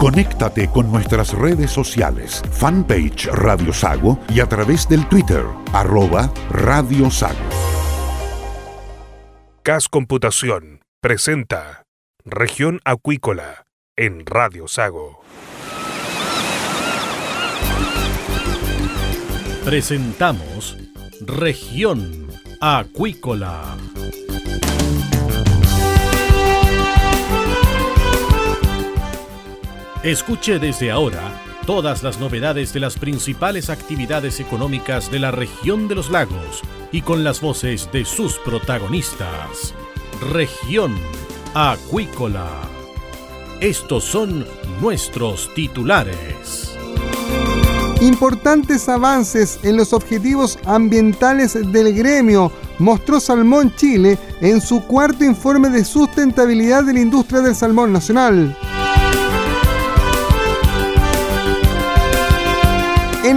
Conéctate con nuestras redes sociales, fanpage Radio Sago y a través del Twitter, arroba Radio Sago. CAS Computación presenta Región Acuícola en Radio Sago. Presentamos Región Acuícola. Escuche desde ahora todas las novedades de las principales actividades económicas de la región de los lagos y con las voces de sus protagonistas. Región Acuícola. Estos son nuestros titulares. Importantes avances en los objetivos ambientales del gremio mostró Salmón Chile en su cuarto informe de sustentabilidad de la industria del salmón nacional.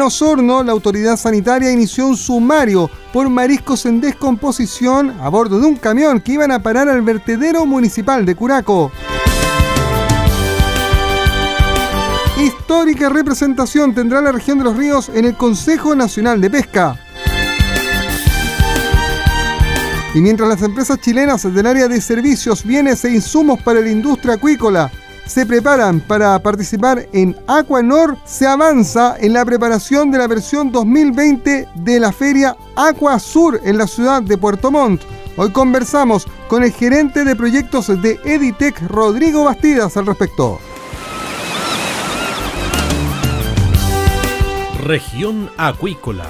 Osorno, la autoridad sanitaria inició un sumario por mariscos en descomposición a bordo de un camión que iban a parar al vertedero municipal de Curaco. Histórica representación tendrá la región de los ríos en el Consejo Nacional de Pesca. Y mientras las empresas chilenas del área de servicios, bienes e insumos para la industria acuícola se preparan para participar en Aquanor, se avanza en la preparación de la versión 2020 de la feria Aqua Sur en la ciudad de Puerto Montt. Hoy conversamos con el gerente de proyectos de Editec, Rodrigo Bastidas, al respecto. Región Acuícola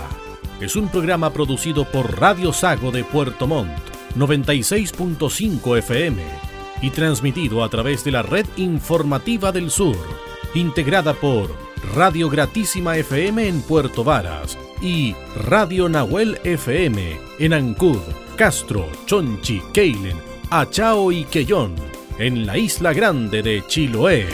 es un programa producido por Radio Sago de Puerto Montt, 96.5 FM y transmitido a través de la red informativa del sur, integrada por Radio Gratísima FM en Puerto Varas y Radio Nahuel FM en Ancud, Castro, Chonchi, Keilen, Achao y Quellón, en la isla grande de Chiloé.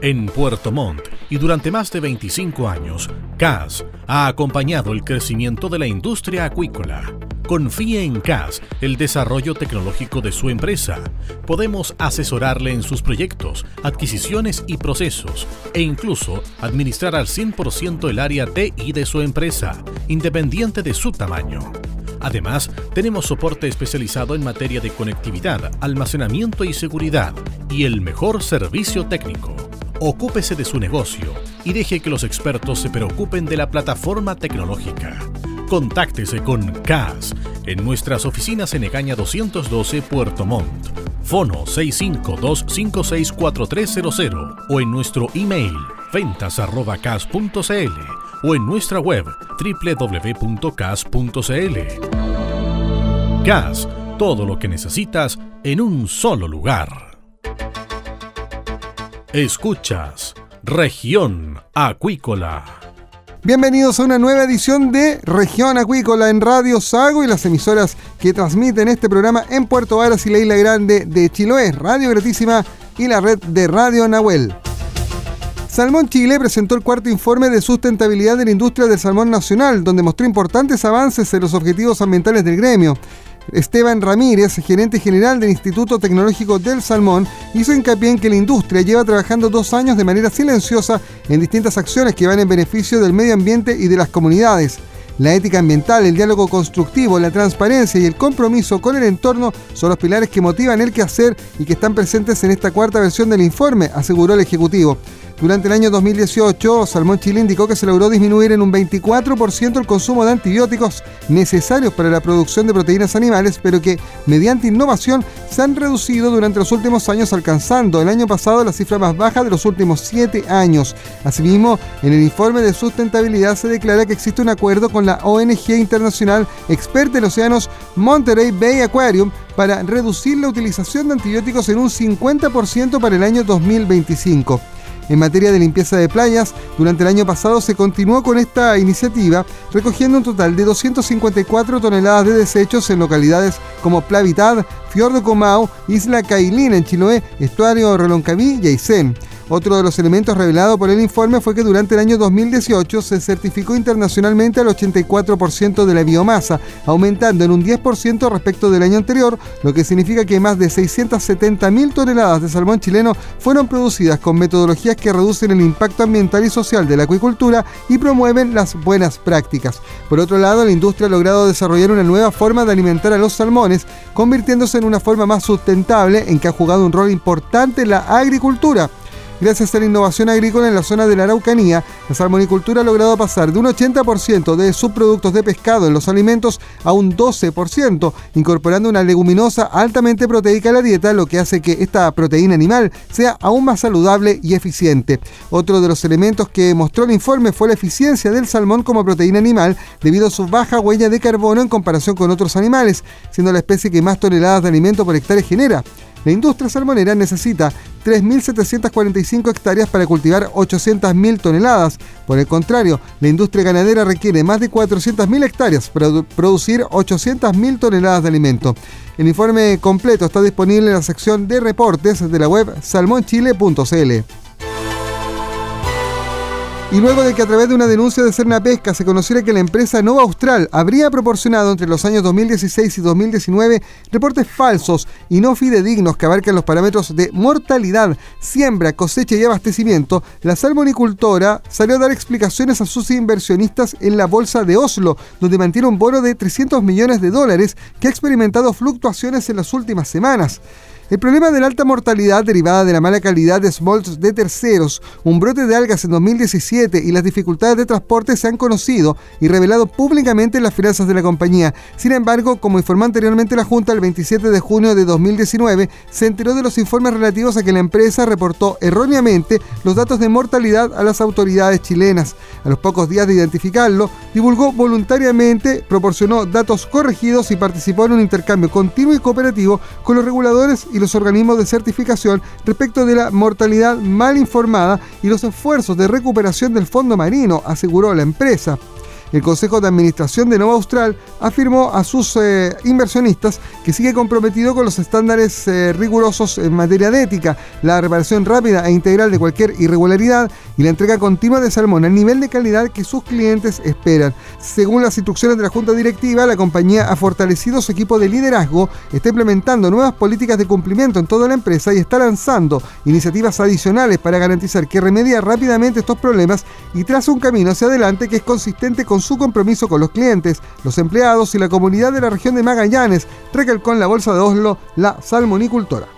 En Puerto Montt y durante más de 25 años, CAS ha acompañado el crecimiento de la industria acuícola Confíe en CAS el desarrollo tecnológico de su empresa. Podemos asesorarle en sus proyectos, adquisiciones y procesos e incluso administrar al 100% el área TI de su empresa, independiente de su tamaño. Además, tenemos soporte especializado en materia de conectividad, almacenamiento y seguridad y el mejor servicio técnico. Ocúpese de su negocio y deje que los expertos se preocupen de la plataforma tecnológica. Contáctese con CAS en nuestras oficinas en Egaña 212 Puerto Montt. Fono 652564300 o en nuestro email ventas.cas.cl o en nuestra web www.cas.cl. CAS, todo lo que necesitas en un solo lugar. Escuchas Región Acuícola. Bienvenidos a una nueva edición de Región Acuícola en Radio Sago y las emisoras que transmiten este programa en Puerto Varas y la Isla Grande de Chiloé, Radio Gratísima y la red de Radio Nahuel. Salmón Chile presentó el cuarto informe de sustentabilidad de la industria del salmón nacional, donde mostró importantes avances en los objetivos ambientales del gremio. Esteban Ramírez, gerente general del Instituto Tecnológico del Salmón, hizo hincapié en que la industria lleva trabajando dos años de manera silenciosa en distintas acciones que van en beneficio del medio ambiente y de las comunidades. La ética ambiental, el diálogo constructivo, la transparencia y el compromiso con el entorno son los pilares que motivan el quehacer y que están presentes en esta cuarta versión del informe, aseguró el Ejecutivo. Durante el año 2018, Salmón Chile indicó que se logró disminuir en un 24% el consumo de antibióticos necesarios para la producción de proteínas animales, pero que mediante innovación se han reducido durante los últimos años, alcanzando el año pasado la cifra más baja de los últimos 7 años. Asimismo, en el informe de sustentabilidad se declara que existe un acuerdo con la ONG internacional experta en océanos Monterey Bay Aquarium para reducir la utilización de antibióticos en un 50% para el año 2025. En materia de limpieza de playas, durante el año pasado se continuó con esta iniciativa, recogiendo un total de 254 toneladas de desechos en localidades como Plavitad, Fiordo Comau, Isla Cailín en Chiloé, Estuario Reloncaví y Aysén. Otro de los elementos revelados por el informe fue que durante el año 2018 se certificó internacionalmente al 84% de la biomasa, aumentando en un 10% respecto del año anterior, lo que significa que más de 670.000 toneladas de salmón chileno fueron producidas con metodologías que reducen el impacto ambiental y social de la acuicultura y promueven las buenas prácticas. Por otro lado, la industria ha logrado desarrollar una nueva forma de alimentar a los salmones, convirtiéndose en una forma más sustentable en que ha jugado un rol importante la agricultura. Gracias a la innovación agrícola en la zona de la Araucanía, la salmonicultura ha logrado pasar de un 80% de subproductos de pescado en los alimentos a un 12%, incorporando una leguminosa altamente proteica a la dieta, lo que hace que esta proteína animal sea aún más saludable y eficiente. Otro de los elementos que mostró el informe fue la eficiencia del salmón como proteína animal debido a su baja huella de carbono en comparación con otros animales, siendo la especie que más toneladas de alimento por hectárea genera. La industria salmonera necesita 3.745 hectáreas para cultivar 800.000 toneladas. Por el contrario, la industria ganadera requiere más de 400.000 hectáreas para producir 800.000 toneladas de alimento. El informe completo está disponible en la sección de reportes de la web salmonchile.cl. Y luego de que a través de una denuncia de Cerna Pesca se conociera que la empresa Nova Austral habría proporcionado entre los años 2016 y 2019 reportes falsos y no fidedignos que abarcan los parámetros de mortalidad, siembra, cosecha y abastecimiento, la salmonicultora salió a dar explicaciones a sus inversionistas en la bolsa de Oslo, donde mantiene un bono de 300 millones de dólares que ha experimentado fluctuaciones en las últimas semanas. El problema de la alta mortalidad derivada de la mala calidad de smolts de terceros, un brote de algas en 2017 y las dificultades de transporte se han conocido y revelado públicamente en las finanzas de la compañía. Sin embargo, como informó anteriormente la Junta el 27 de junio de 2019, se enteró de los informes relativos a que la empresa reportó erróneamente los datos de mortalidad a las autoridades chilenas. A los pocos días de identificarlo, divulgó voluntariamente, proporcionó datos corregidos y participó en un intercambio continuo y cooperativo con los reguladores y los organismos de certificación respecto de la mortalidad mal informada y los esfuerzos de recuperación del fondo marino, aseguró la empresa. El Consejo de Administración de Nova Austral afirmó a sus eh, inversionistas que sigue comprometido con los estándares eh, rigurosos en materia de ética, la reparación rápida e integral de cualquier irregularidad y la entrega continua de salmón al nivel de calidad que sus clientes esperan. Según las instrucciones de la Junta Directiva, la compañía ha fortalecido su equipo de liderazgo, está implementando nuevas políticas de cumplimiento en toda la empresa y está lanzando iniciativas adicionales para garantizar que remedia rápidamente estos problemas y traza un camino hacia adelante que es consistente con su compromiso con los clientes, los empleados y la comunidad de la región de Magallanes, recalcó en la Bolsa de Oslo la salmonicultora.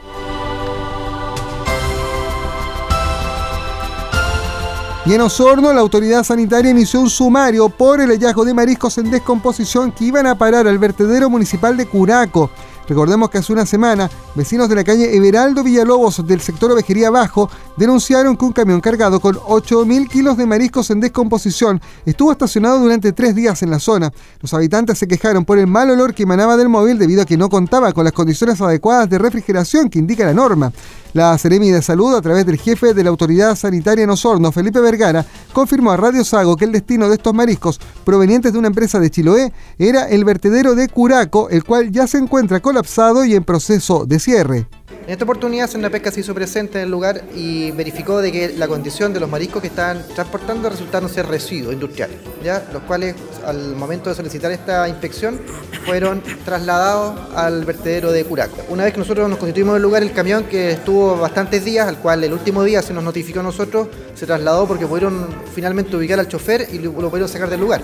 Y en Osorno, la autoridad sanitaria inició un sumario por el hallazgo de mariscos en descomposición que iban a parar al vertedero municipal de Curaco. Recordemos que hace una semana, vecinos de la calle Everaldo Villalobos del sector Ovejería Bajo denunciaron que un camión cargado con 8.000 kilos de mariscos en descomposición estuvo estacionado durante tres días en la zona. Los habitantes se quejaron por el mal olor que emanaba del móvil debido a que no contaba con las condiciones adecuadas de refrigeración que indica la norma. La Seremi de Salud, a través del jefe de la Autoridad Sanitaria en Osorno, Felipe Vergara, confirmó a Radio Sago que el destino de estos mariscos provenientes de una empresa de Chiloé era el vertedero de Curaco, el cual ya se encuentra colapsado y en proceso de cierre. En esta oportunidad, Senda Pesca se hizo presente en el lugar y verificó de que la condición de los mariscos que estaban transportando resultaron ser residuos industriales, ¿ya? los cuales al momento de solicitar esta inspección fueron trasladados al vertedero de Curaco. Una vez que nosotros nos constituimos en el lugar, el camión que estuvo bastantes días, al cual el último día se nos notificó a nosotros, se trasladó porque pudieron finalmente ubicar al chofer y lo, lo pudieron sacar del lugar.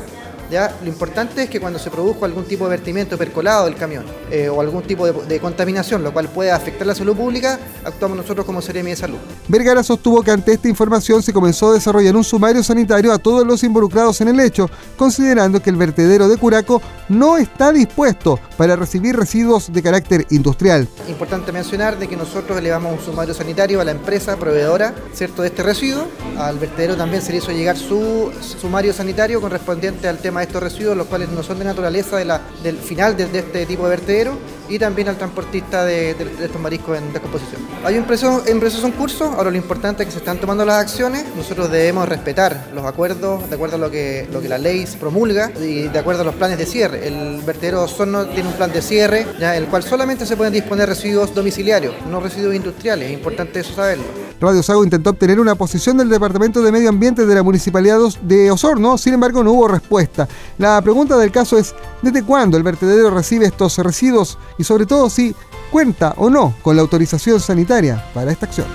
Lo importante es que cuando se produjo algún tipo de vertimiento percolado del camión eh, o algún tipo de, contaminación, lo cual puede afectar la salud pública, actuamos nosotros como Seremi de Salud. Vergara sostuvo que ante esta información se comenzó a desarrollar un sumario sanitario a todos los involucrados en el hecho, considerando que el vertedero de Curaco no está dispuesto para recibir residuos de carácter industrial. Importante mencionar de que nosotros elevamos un sumario sanitario a la empresa proveedora ¿cierto? de este residuo. Al vertedero también se le hizo llegar su sumario sanitario correspondiente al tema estos residuos, los cuales no son de naturaleza del final de, este tipo de vertedero, y también al transportista de, estos mariscos en descomposición. Hay un proceso, en proceso curso, ahora lo importante es que se están tomando las acciones, nosotros debemos respetar los acuerdos de acuerdo a lo que, lo que la ley promulga y de acuerdo a los planes de cierre. El vertedero Osorno tiene un plan de cierre, ya, el cual solamente se pueden disponer residuos domiciliarios, no residuos industriales, es importante eso saberlo. Radio Sago intentó obtener una posición del Departamento de Medio Ambiente de la Municipalidad de Osorno, sin embargo no hubo respuesta. La pregunta del caso es, ¿desde cuándo el vertedero recibe estos residuos y sobre todo si cuenta o no con la autorización sanitaria para esta acción?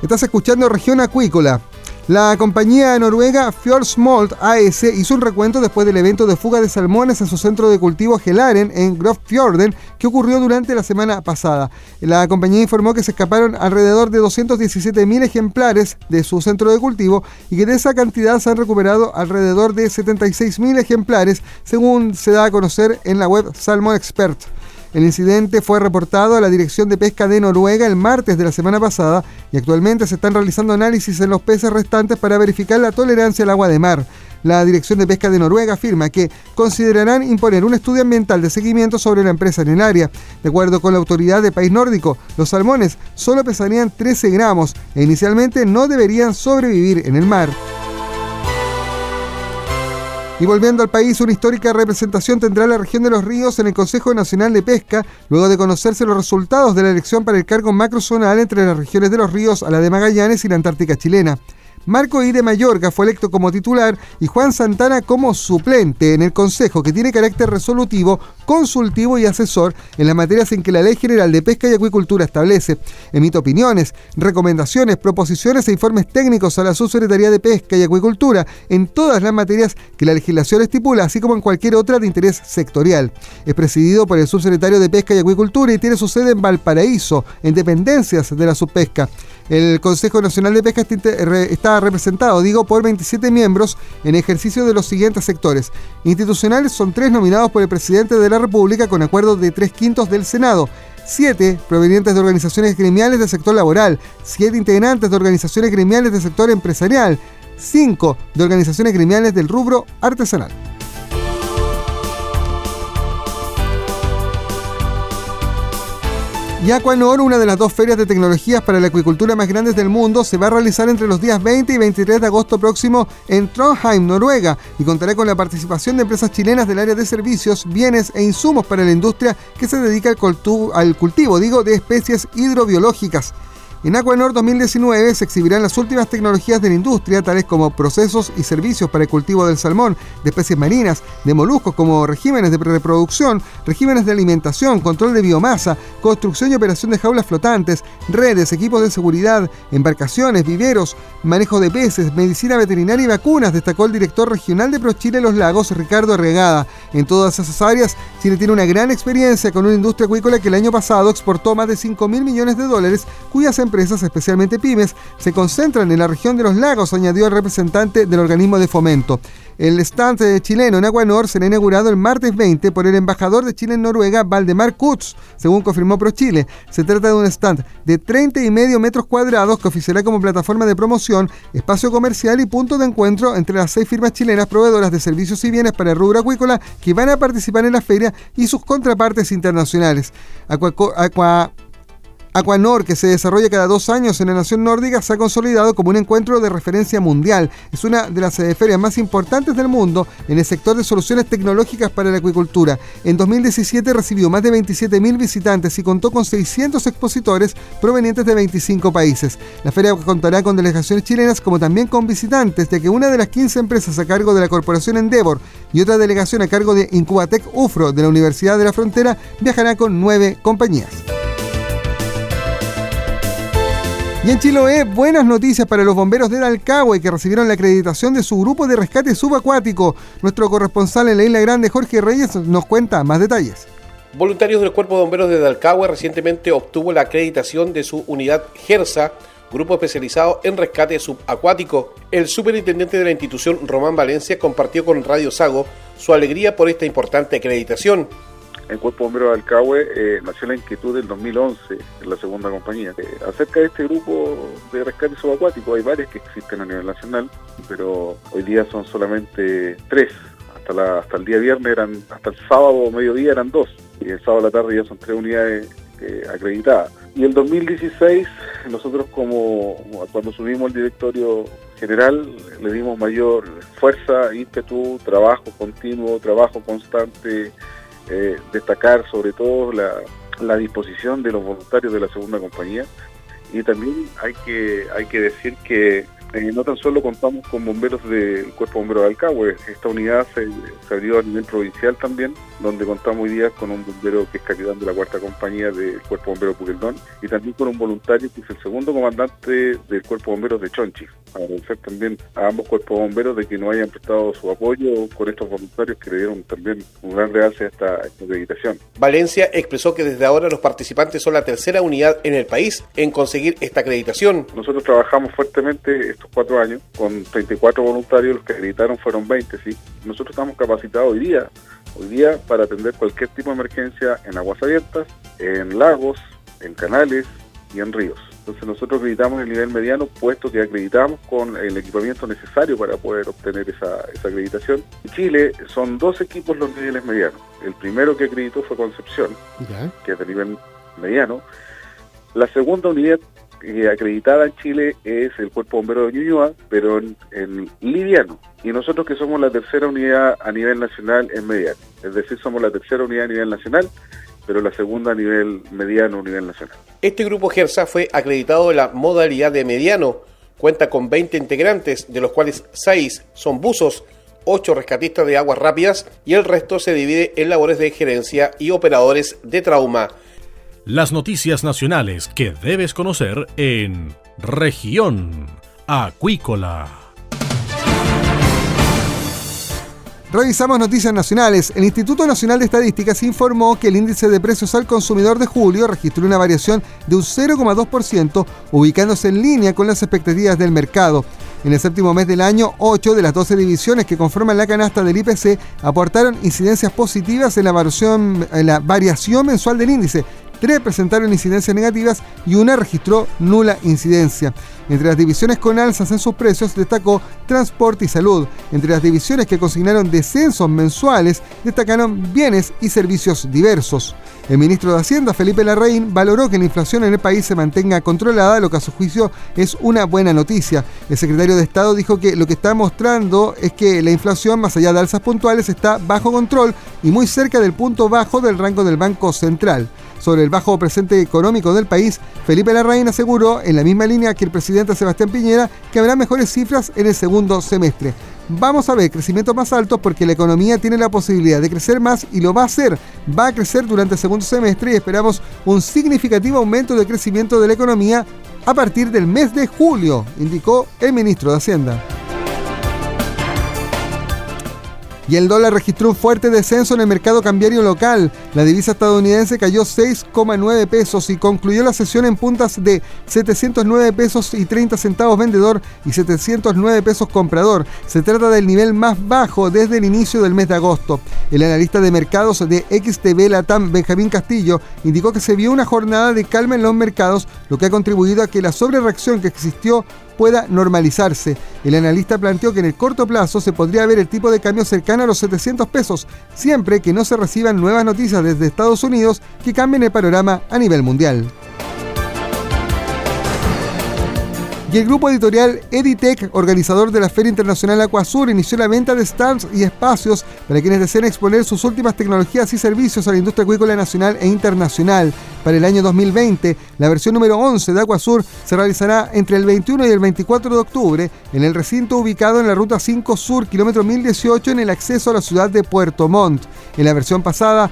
Estás escuchando Región Acuícola. La compañía noruega Fjordsmolt AS hizo un recuento después del evento de fuga de salmones en su centro de cultivo Gelaren en Grofjorden que ocurrió durante la semana pasada. La compañía informó que se escaparon alrededor de 217.000 ejemplares de su centro de cultivo y que de esa cantidad se han recuperado alrededor de 76.000 ejemplares, según se da a conocer en la web Salmon Expert. El incidente fue reportado a la Dirección de Pesca de Noruega el martes de la semana pasada y actualmente se están realizando análisis en los peces restantes para verificar la tolerancia al agua de mar. La Dirección de Pesca de Noruega afirma que considerarán imponer un estudio ambiental de seguimiento sobre la empresa en el área. De acuerdo con la autoridad del país nórdico, los salmones solo pesarían 13 gramos e inicialmente no deberían sobrevivir en el mar. Y volviendo al país, una histórica representación tendrá la región de los ríos en el Consejo Nacional de Pesca, luego de conocerse los resultados de la elección para el cargo macrozonal entre las regiones de los ríos a la de Magallanes y la Antártica chilena. Marco I de Mallorca fue electo como titular y Juan Santana como suplente en el Consejo, que tiene carácter resolutivo, consultivo y asesor en las materias en que la Ley General de Pesca y Acuicultura establece. Emite opiniones, recomendaciones, proposiciones e informes técnicos a la Subsecretaría de Pesca y Acuicultura en todas las materias que la legislación estipula, así como en cualquier otra de interés sectorial. Es presidido por el subsecretario de Pesca y Acuicultura y tiene su sede en Valparaíso, en dependencias de la subpesca. El Consejo Nacional de Pesca está representado, digo, por 27 miembros en ejercicio de los siguientes sectores. Institucionales son tres nominados por el presidente de la República con acuerdo de tres quintos del Senado. Siete provenientes de organizaciones gremiales del sector laboral, siete integrantes de organizaciones gremiales del sector empresarial, cinco de organizaciones gremiales del rubro artesanal. Y Aquanor, una de las dos ferias de tecnologías para la acuicultura más grandes del mundo, se va a realizar entre los días 20 y 23 de agosto próximo en Trondheim, Noruega, y contará con la participación de empresas chilenas del área de servicios, bienes e insumos para la industria que se dedica al, cultivo, digo, de especies hidrobiológicas. En Aquanor 2019 se exhibirán las últimas tecnologías de la industria, tales como procesos y servicios para el cultivo del salmón, de especies marinas, de moluscos como regímenes de reproducción, regímenes de alimentación, control de biomasa, construcción y operación de jaulas flotantes, redes, equipos de seguridad, embarcaciones, viveros, manejo de peces, medicina veterinaria y vacunas, destacó el director regional de ProChile Los Lagos, Ricardo Arregada. En todas esas áreas, Chile tiene una gran experiencia con una industria acuícola que el año pasado exportó más de 5 mil millones de dólares, cuyas empresas, especialmente pymes, se concentran en la región de los lagos, añadió el representante del organismo de fomento. El stand chileno en Aguanor será inaugurado el martes 20 por el embajador de Chile en Noruega, Valdemar Kutz, según confirmó ProChile. Se trata de un stand de 30 y medio metros cuadrados que oficiará como plataforma de promoción, espacio comercial y punto de encuentro entre las seis firmas chilenas proveedoras de servicios y bienes para el rubro acuícola que van a participar en la feria y sus contrapartes internacionales. Aqua, Aquanor, que se desarrolla cada dos años en la nación nórdica, se ha consolidado como un encuentro de referencia mundial. Es una de las eh, ferias más importantes del mundo en el sector de soluciones tecnológicas para la acuicultura. En 2017 recibió más de 27.000 visitantes y contó con 600 expositores provenientes de 25 países. La feria contará con delegaciones chilenas como también con visitantes, ya que una de las 15 empresas a cargo de la corporación Endeavor y otra delegación a cargo de Incubatec UFRO de la Universidad de la Frontera viajará con nueve compañías. Y en Chiloé, buenas noticias para los bomberos de Dalcahue que recibieron la acreditación de su grupo de rescate subacuático. Nuestro corresponsal en la Isla Grande, Jorge Reyes, nos cuenta más detalles. Voluntarios del Cuerpo de Bomberos de Dalcahue recientemente obtuvo la acreditación de su unidad GERSA, grupo especializado en rescate subacuático. El superintendente de la institución, Román Valencia, compartió con Radio Sago su alegría por esta importante acreditación el Cuerpo Bombero de Alcahue eh, nació la inquietud del 2011 en la segunda compañía. Eh, acerca de este grupo de rescate subacuático, hay varios que existen a nivel nacional, pero hoy día son solamente tres. Hasta, el día viernes eran, hasta el sábado mediodía eran dos, y el sábado a la tarde ya son tres unidades eh, acreditadas. Y el 2016, nosotros como cuando subimos el directorio general, le dimos mayor fuerza, ímpetu, trabajo continuo, trabajo constante, eh, destacar sobre todo la, disposición de los voluntarios de la segunda compañía y también hay que hay que decir que eh, no tan solo contamos con bomberos del Cuerpo Bombero de Alcagüe, esta unidad se, abrió a nivel provincial también, donde contamos hoy día con un bombero que es capitán de la cuarta compañía del Cuerpo Bombero Puqueldón y también con un voluntario que es el segundo comandante del Cuerpo Bomberos de Chonchi. Agradecer también a ambos cuerpos bomberos de que nos hayan prestado su apoyo con estos voluntarios que le dieron también un gran realce a esta, esta acreditación. Valencia expresó que desde ahora los participantes son la tercera unidad en el país en conseguir esta acreditación. Nosotros trabajamos fuertemente estos cuatro años, con 34 voluntarios, los que acreditaron fueron 20, sí. Nosotros estamos capacitados hoy día, hoy día para atender cualquier tipo de emergencia en aguas abiertas, en lagos, en canales y en ríos. Entonces nosotros acreditamos el nivel mediano, puesto que acreditamos con el equipamiento necesario para poder obtener esa, esa acreditación. En Chile son dos equipos los niveles medianos. El primero que acreditó fue Concepción, que es de nivel mediano. La segunda unidad acreditada en Chile es el Cuerpo Bombero de Ñuñoa, pero en, liviano. Y nosotros que somos la tercera unidad a nivel nacional en mediano. Es decir, somos la tercera unidad a nivel nacional, pero la segunda a nivel mediano a nivel nacional. Este grupo GERSA fue acreditado en la modalidad de mediano. Cuenta con 20 integrantes, de los cuales 6 son buzos, 8 rescatistas de aguas rápidas y el resto se divide en labores de gerencia y operadores de trauma. Las noticias nacionales que debes conocer en región acuícola. Revisamos noticias nacionales. El Instituto Nacional de Estadísticas informó que el índice de precios al consumidor de julio registró una variación de un 0,2%, ubicándose en línea con las expectativas del mercado. En el séptimo mes del año, 8 de las 12 divisiones que conforman la canasta del IPC aportaron incidencias positivas en la, variación, en la variación mensual del índice, tres presentaron incidencias negativas y una registró nula incidencia. Entre las divisiones con alzas en sus precios destacó transporte y salud. Entre las divisiones que consignaron descensos mensuales destacaron bienes y servicios diversos. El ministro de Hacienda, Felipe Larraín, valoró que la inflación en el país se mantenga controlada, lo que a su juicio es una buena noticia. El secretario de Estado dijo que lo que está mostrando es que la inflación, más allá de alzas puntuales, está bajo control y muy cerca del punto bajo del rango del Banco Central sobre el bajo presente económico del país, Felipe Larraín aseguró, en la misma línea que el presidente Sebastián Piñera, que habrá mejores cifras en el segundo semestre. Vamos a ver crecimiento más alto porque la economía tiene la posibilidad de crecer más y lo va a hacer. Va a crecer durante el segundo semestre y esperamos un significativo aumento de crecimiento de la economía a partir del mes de julio, indicó el ministro de Hacienda y el dólar registró un fuerte descenso en el mercado cambiario local. La divisa estadounidense cayó 6,9 pesos y concluyó la sesión en puntas de 709 pesos y 30 centavos vendedor y 709 pesos comprador. Se trata del nivel más bajo desde el inicio del mes de agosto. El analista de mercados de XTB Latam, Benjamín Castillo, indicó que se vio una jornada de calma en los mercados, lo que ha contribuido a que la sobrereacción que existió pueda normalizarse. El analista planteó que en el corto plazo se podría ver el tipo de cambio cercano a los 700 pesos, siempre que no se reciban nuevas noticias desde Estados Unidos que cambien el panorama a nivel mundial. Y el grupo editorial Editech, organizador de la Feria Internacional Aquasur, inició la venta de stands y espacios para quienes deseen exponer sus últimas tecnologías y servicios a la industria acuícola nacional e internacional. Para el año 2020, la versión número 11 de Aquasur se realizará entre el 21 y el 24 de octubre en el recinto ubicado en la Ruta 5 Sur, kilómetro 1018, en el acceso a la ciudad de Puerto Montt. En la versión pasada,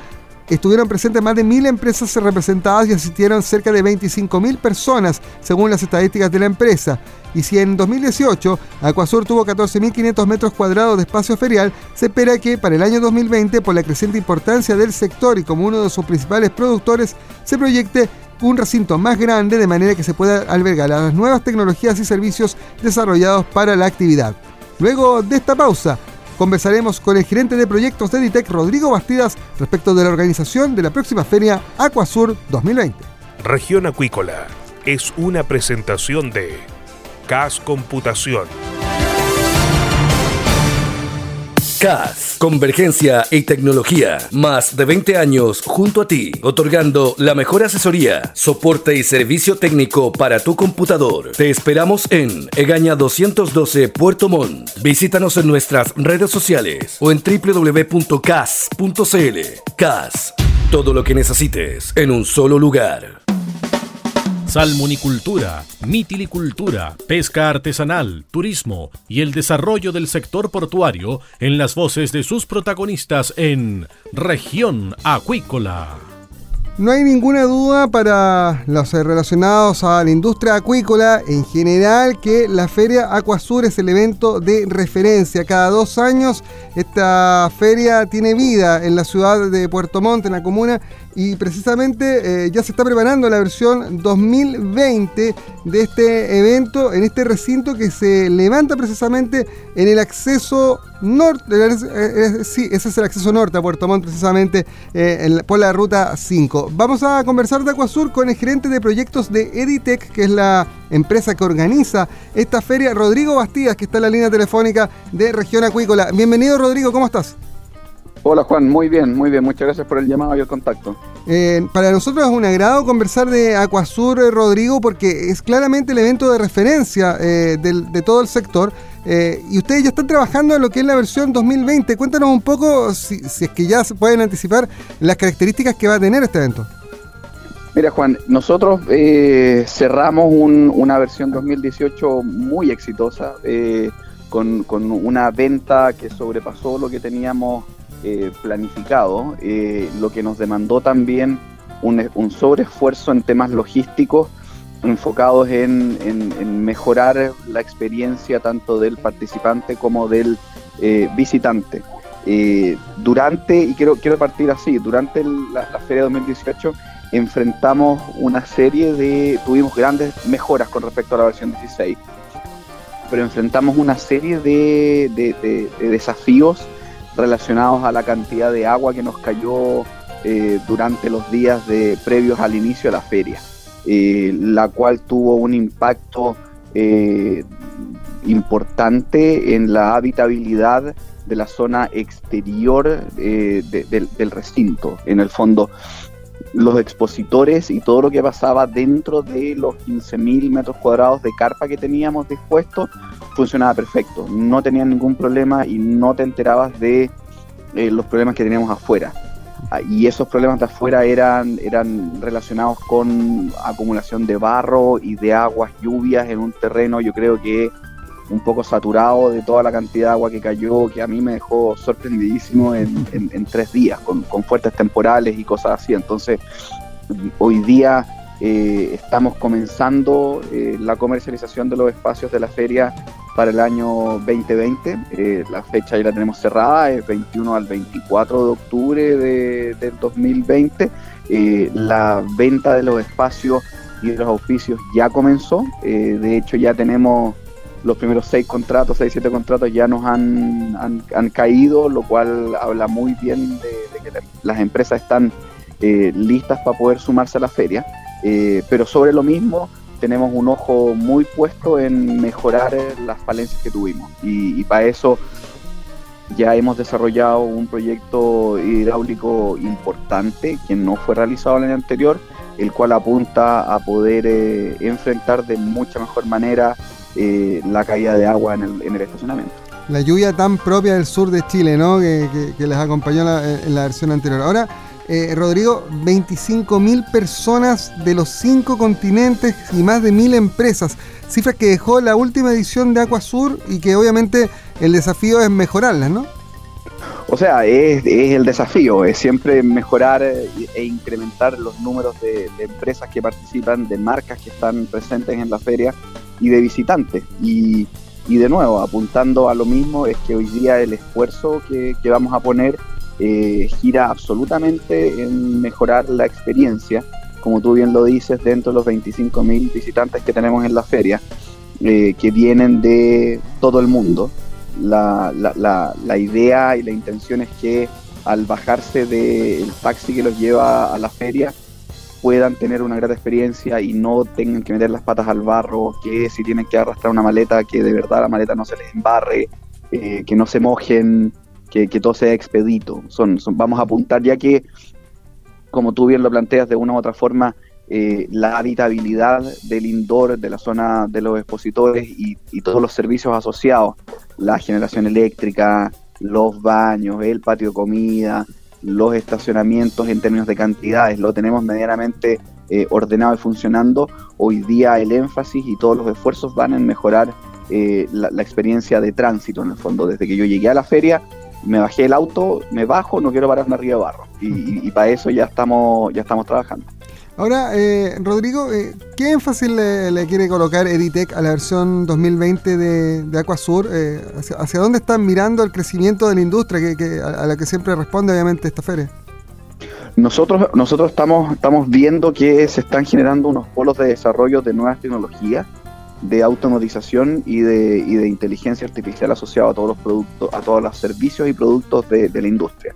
estuvieron presentes más de mil empresas representadas y asistieron cerca de 25.000 personas, según las estadísticas de la empresa. Y si en 2018 Acuasur tuvo 14.500 metros cuadrados de espacio ferial, se espera que para el año 2020, por la creciente importancia del sector y como uno de sus principales productores, se proyecte un recinto más grande de manera que se pueda albergar las nuevas tecnologías y servicios desarrollados para la actividad. Luego de esta pausa, conversaremos con el gerente de proyectos de Editec, Rodrigo Bastidas, respecto de la organización de la próxima feria Aquasur 2020. Región Acuícola es una presentación de CAS Computación. CAS, Convergencia y Tecnología. Más de 20 años junto a ti, otorgando la mejor asesoría, soporte y servicio técnico para tu computador. Te esperamos en Egaña 212 Puerto Montt. Visítanos en nuestras redes sociales o en www.cas.cl. CAS Todo lo que necesites en un solo lugar. Salmonicultura, mitilicultura, pesca artesanal, turismo y el desarrollo del sector portuario en las voces de sus protagonistas en Región Acuícola. No hay ninguna duda para los relacionados a la industria acuícola en general que la Feria Acuasur es el evento de referencia. Cada dos años esta feria tiene vida en la ciudad de Puerto Montt, en la comuna, y precisamente eh, ya se está preparando la versión 2020 de este evento en este recinto que se levanta precisamente en el acceso norte, eh, eh, sí, ese es el acceso norte a Puerto Montt precisamente por la ruta 5. Vamos a conversar de Acuasur con el gerente de proyectos de Editec, que es la empresa que organiza esta feria, Rodrigo Bastidas, que está en la línea telefónica de Región Acuícola. Bienvenido Rodrigo, ¿cómo estás? Hola Juan, muy bien, muy bien. Muchas gracias por el llamado y el contacto. Eh, para nosotros es un agrado conversar de Acuasur, eh, Rodrigo, porque es claramente el evento de referencia eh, de todo el sector. y ustedes ya están trabajando en lo que es la versión 2020. Cuéntanos un poco, si, es que ya se pueden anticipar, las características que va a tener este evento. Mira Juan, nosotros cerramos una versión 2018 muy exitosa, con, con una venta que sobrepasó lo que teníamos eh, planificado, eh, lo que nos demandó también un, un sobreesfuerzo en temas logísticos enfocados en, mejorar la experiencia tanto del participante como del eh, visitante. durante, y quiero, quiero partir así, durante la, Feria 2018 enfrentamos una serie de, tuvimos grandes mejoras con respecto a la versión 16, pero enfrentamos una serie de desafíos relacionados a la cantidad de agua que nos cayó eh, durante los días de, previos al inicio de la feria, eh, la cual tuvo un impacto eh, importante en la habitabilidad de la zona exterior del recinto. En el fondo, los expositores y todo lo que pasaba dentro de los 15.000 metros cuadrados de carpa que teníamos dispuestos funcionaba perfecto. No tenían ningún problema y no te enterabas de eh, los problemas que teníamos afuera. Ah, y esos problemas de afuera eran, eran relacionados con acumulación de barro y de aguas, lluvias en un terreno, yo creo que un poco saturado de toda la cantidad de agua que cayó, que a mí me dejó sorprendidísimo en, tres días, con, fuertes temporales y cosas así. Entonces, hoy día eh, estamos comenzando eh, la comercialización de los espacios de la feria para el año 2020. Eh, la fecha ya la tenemos cerrada, es 21 al 24 de octubre de, del 2020. la venta de los espacios y de los oficios ya comenzó. de hecho, ya tenemos los primeros seis contratos, seis, siete contratos ya nos han, han, caído, lo cual habla muy bien de, que las empresas están eh, listas para poder sumarse a la feria. Eh, pero sobre lo mismo, tenemos un ojo muy puesto en mejorar las falencias que tuvimos. Y, y para eso ya hemos desarrollado un proyecto hidráulico importante que no fue realizado el año anterior, el cual apunta a poder eh, enfrentar de mucha mejor manera eh, la caída de agua en el, estacionamiento. La lluvia tan propia del sur de Chile, ¿no? Que, les acompañó en la versión anterior. Ahora, eh, Rodrigo, 25.000 personas de los cinco continentes y más de mil empresas. Cifras que dejó la última edición de Sur y que obviamente el desafío es mejorarlas, ¿no? O sea, es, el desafío, es siempre mejorar e incrementar los números de, empresas que participan, de marcas que están presentes en la feria y de visitantes. Y, de nuevo, apuntando a lo mismo, es que hoy día el esfuerzo que, vamos a poner eh, gira absolutamente en mejorar la experiencia, como tú bien lo dices, dentro de los 25.000 visitantes que tenemos en la feria, eh, que vienen de todo el mundo. La, idea y la intención es que al bajarse del taxi que los lleva a la feria, puedan tener una gran experiencia y no tengan que meter las patas al barro, que si tienen que arrastrar una maleta, que de verdad la maleta no se les embarre, eh, que no se mojen, que, todo sea expedito. Son, vamos a apuntar ya que, como tú bien lo planteas de una u otra forma, eh, la habitabilidad del indoor, de la zona de los expositores y, y todos los servicios asociados, la generación eléctrica, los baños, el patio de comida, los estacionamientos en términos de cantidades, lo tenemos medianamente eh, ordenado y funcionando, hoy día el énfasis y todos los esfuerzos van en mejorar eh, la, experiencia de tránsito en el fondo. Desde que yo llegué a la feria, me bajé el auto, me bajo, no quiero pararme arriba de barro. Y, para eso ya estamos, ya estamos trabajando. Ahora, eh, Rodrigo, eh, ¿qué énfasis le, quiere colocar Editec a la versión 2020 de, de Aquasur? Eh, hacia, dónde están mirando el crecimiento de la industria que, a, la que siempre responde obviamente esta feria? Nosotros, nosotros estamos, estamos viendo que se están generando unos polos de desarrollo de nuevas tecnologías, de automatización y de, y de inteligencia artificial asociado a todos los productos, a todos los servicios y productos de, de la industria.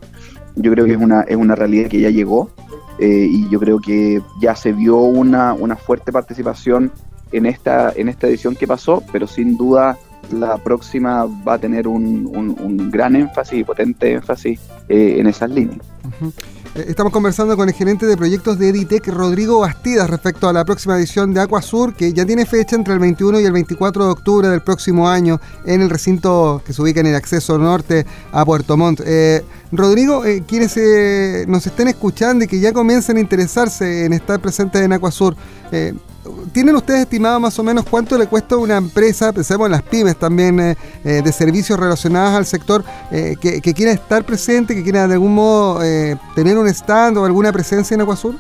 Yo creo que es una, es una realidad que ya llegó eh, y yo creo que ya se vio una, una fuerte participación en esta, en esta edición que pasó, pero sin duda la próxima va a tener un, un, gran énfasis y potente énfasis eh, en esas líneas. Estamos conversando con el gerente de proyectos de Editec, Rodrigo Bastidas, respecto a la próxima edición de Aquasur, que ya tiene fecha entre el 21 y el 24 de octubre del próximo año en el recinto que se ubica en el acceso norte a Puerto Montt. Eh, Rodrigo, eh, quienes nos estén escuchando y que ya comiencen a interesarse en estar presentes en Aquasur, ¿Tienen ustedes estimado más o menos cuánto le cuesta a una empresa, pensemos en las pymes también, eh, eh, de servicios relacionados al sector, eh, que, quiera estar presente, que quiera de algún modo tener un stand o alguna presencia en Aguasur?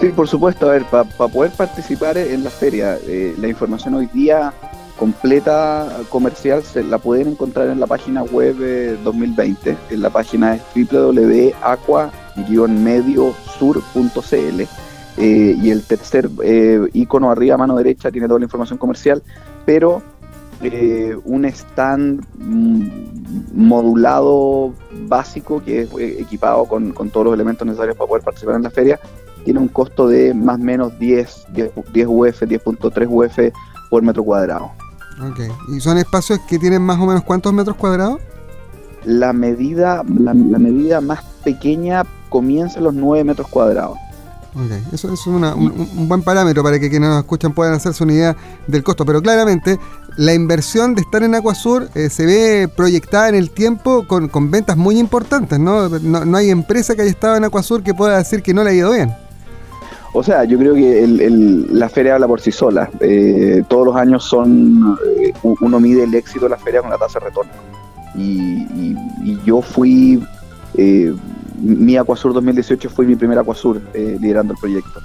Sí, por supuesto. A ver, para poder participar en la feria, la información hoy día completa comercial se la pueden encontrar en la página web 2020. En la página es www.aqua-mediosur.cl eh, y el tercer eh, icono arriba mano derecha tiene toda la información comercial, pero eh, un stand mm, modulado básico que es equipado con, todos los elementos necesarios para poder participar en la feria, tiene un costo de más o menos 10, 10, 10 UF, 10.3 UF por metro cuadrado. Ok, ¿y son espacios que tienen más o menos cuántos metros cuadrados? La medida, la, la medida más pequeña comienza en los 9 metros cuadrados. Eso, es un, buen parámetro para que quienes nos escuchan puedan hacerse una idea del costo, pero claramente la inversión de estar en Acuasur eh, se ve proyectada en el tiempo con, ventas muy importantes, ¿no? ¿no? hay empresa que haya estado en Acuasur que pueda decir que no le ha ido bien. O sea, yo creo que la feria habla por sí sola. Eh, todos los años son eh, uno mide el éxito de la feria con la tasa de retorno. Y, yo fui mi Aquasur 2018 fue mi primer Aquasur eh, liderando el proyecto.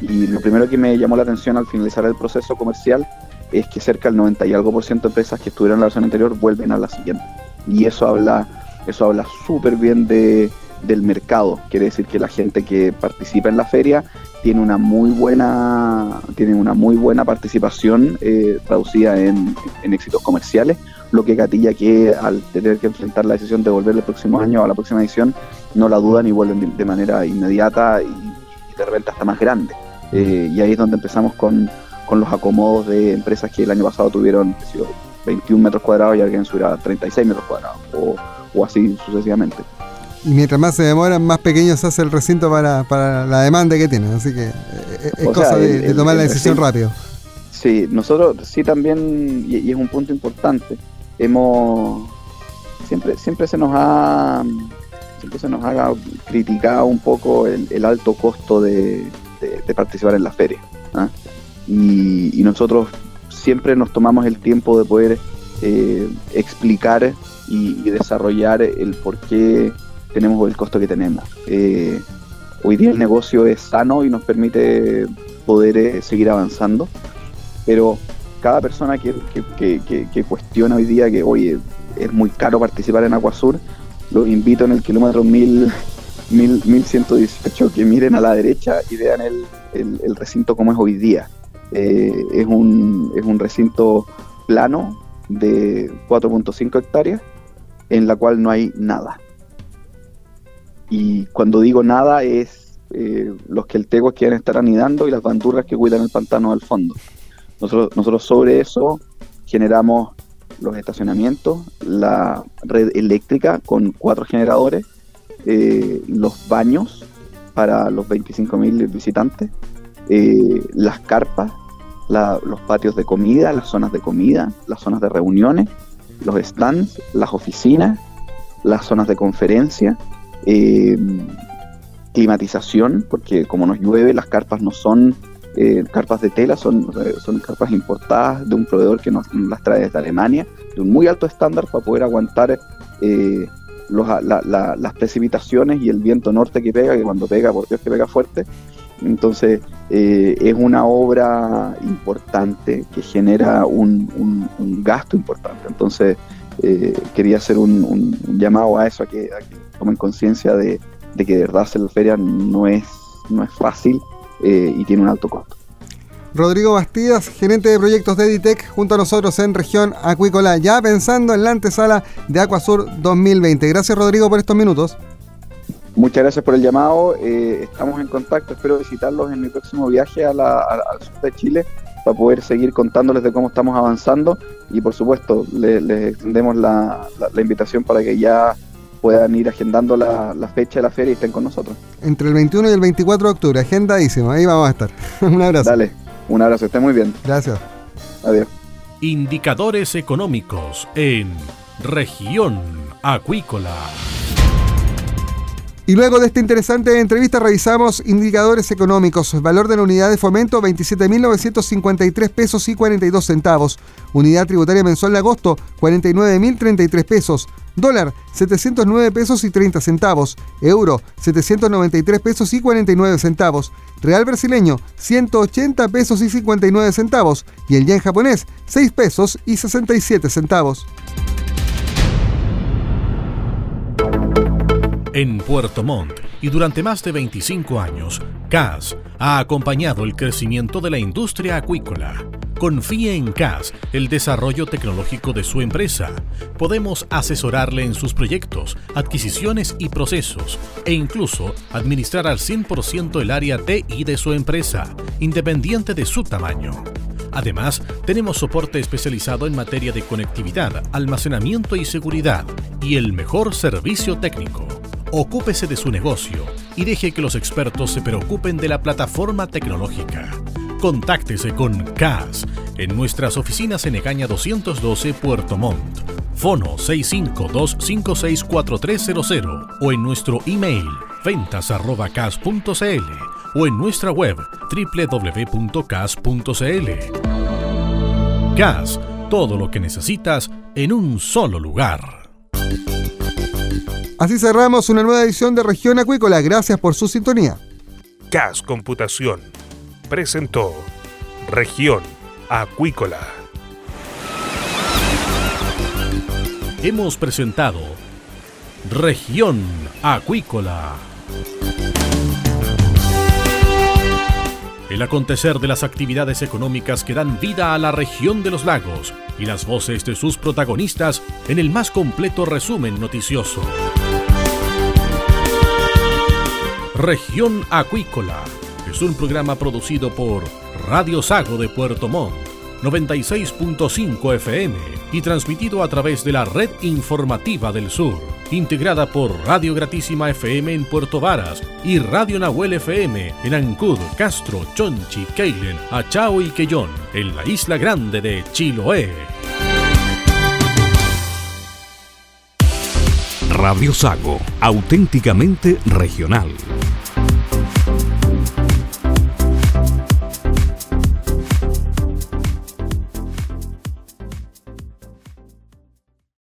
Y lo primero que me llamó la atención al finalizar el proceso comercial es que cerca del 90 y algo por ciento de empresas que estuvieron en la versión anterior vuelven a la siguiente. Y eso habla eso habla súper bien de, del mercado. Quiere decir que la gente que participa en la feria tiene una muy buena, tiene una muy buena participación eh, traducida en, en éxitos comerciales lo que gatilla que al tener que enfrentar la decisión de volver el próximo año a la próxima edición, no la dudan y vuelven de manera inmediata y, de repente hasta más grande. Eh, y ahí es donde empezamos con, los acomodos de empresas que el año pasado tuvieron 21 metros cuadrados y alguien subiera 36 metros cuadrados, o, así sucesivamente. Y mientras más se demoran, más pequeño se hace el recinto para, la demanda que tienen. Así que eh, es cosa de, tomar la decisión rápido. Sí, nosotros sí también, y, es un punto importante, hemos siempre siempre se nos ha siempre se nos ha criticado un poco el, alto costo de, participar en la feria ¿ah? y, nosotros siempre nos tomamos el tiempo de poder eh, explicar y, desarrollar el por qué tenemos el costo que tenemos eh, hoy día el negocio es sano y nos permite poder eh, seguir avanzando pero cada persona que, cuestiona hoy día que, oye, es muy caro participar en Aguasur, los invito en el kilómetro 1000, 1118 que miren a la derecha y vean el, recinto como es hoy día. Eh, es, un, es un recinto plano de 4.5 hectáreas en la cual no hay nada. Y cuando digo nada es eh, los que el tego quieren estar anidando y las bandurras que cuidan el pantano al fondo. Nosotros, sobre eso generamos los estacionamientos, la red eléctrica con cuatro generadores, eh, los baños para los 25.000 visitantes, eh, las carpas, los patios de comida, las zonas de comida, las zonas de reuniones, los stands, las oficinas, las zonas de conferencia, eh, climatización, porque como nos llueve, las carpas no son eh, carpas de tela, son, son carpas importadas de un proveedor que nos, las trae desde Alemania, de un muy alto estándar para poder aguantar eh, las precipitaciones y el viento norte que pega, que cuando pega, por Dios que pega fuerte. Entonces eh, es una obra importante que genera un, gasto importante. Entonces quería hacer un, llamado a eso, a que, tomen conciencia de, de, que de verdad hacer la feria no es, no es fácil eh, y tiene un alto costo. Rodrigo Bastidas, gerente de proyectos de Editec, junto a nosotros en región acuícola, ya pensando en la antesala de Acuasur 2020. Gracias Rodrigo por estos minutos. Muchas gracias por el llamado, eh, estamos en contacto, espero visitarlos en mi próximo viaje al sur de Chile para poder seguir contándoles de cómo estamos avanzando y por supuesto les, extendemos la invitación para que ya puedan ir agendando la, fecha de la feria y estén con nosotros. Entre el 21 y el 24 de octubre, agendadísimo, ahí vamos a estar. un abrazo. Dale, un abrazo, esté muy bien. Gracias. Adiós. Indicadores económicos en región acuícola. Y luego de esta interesante entrevista revisamos indicadores económicos. Valor de la unidad de fomento 27.953 pesos y 42 centavos. Unidad tributaria mensual de agosto 49.033 pesos. Dólar 709 pesos y 30 centavos. Euro 793 pesos y 49 centavos. Real brasileño 180 pesos y 59 centavos. Y el yen japonés 6 pesos y 67 centavos. En Puerto Montt y durante más de 25 años, CAS ha acompañado el crecimiento de la industria acuícola. Confíe en CAS el desarrollo tecnológico de su empresa. Podemos asesorarle en sus proyectos, adquisiciones y procesos e incluso administrar al 100% el área TI de su empresa, independiente de su tamaño. Además, tenemos soporte especializado en materia de conectividad, almacenamiento y seguridad y el mejor servicio técnico. Ocúpese de su negocio y deje que los expertos se preocupen de la plataforma tecnológica. Contáctese con CAS en nuestras oficinas en Egaña 212 Puerto Montt. Fono 652-564300 o en nuestro email ventas.cas.cl o en nuestra web www.cas.cl. CAS, todo lo que necesitas en un solo lugar. Así cerramos una nueva edición de Región Acuícola. Gracias por su sintonía. CAS Computación presentó Región Acuícola. Hemos presentado Región Acuícola. El acontecer de las actividades económicas que dan vida a la región de los lagos y las voces de sus protagonistas en el más completo resumen noticioso. Región Acuícola es un programa producido por Radio Sago de Puerto Montt, 96.5 FM y transmitido a través de la Red Informativa del Sur, integrada por Radio Gratísima FM en Puerto Varas y Radio Nahuel FM en Ancud, Castro, Chonchi, Keilen, Achao y Quellón, en la isla grande de Chiloé. Radio Sago, auténticamente regional.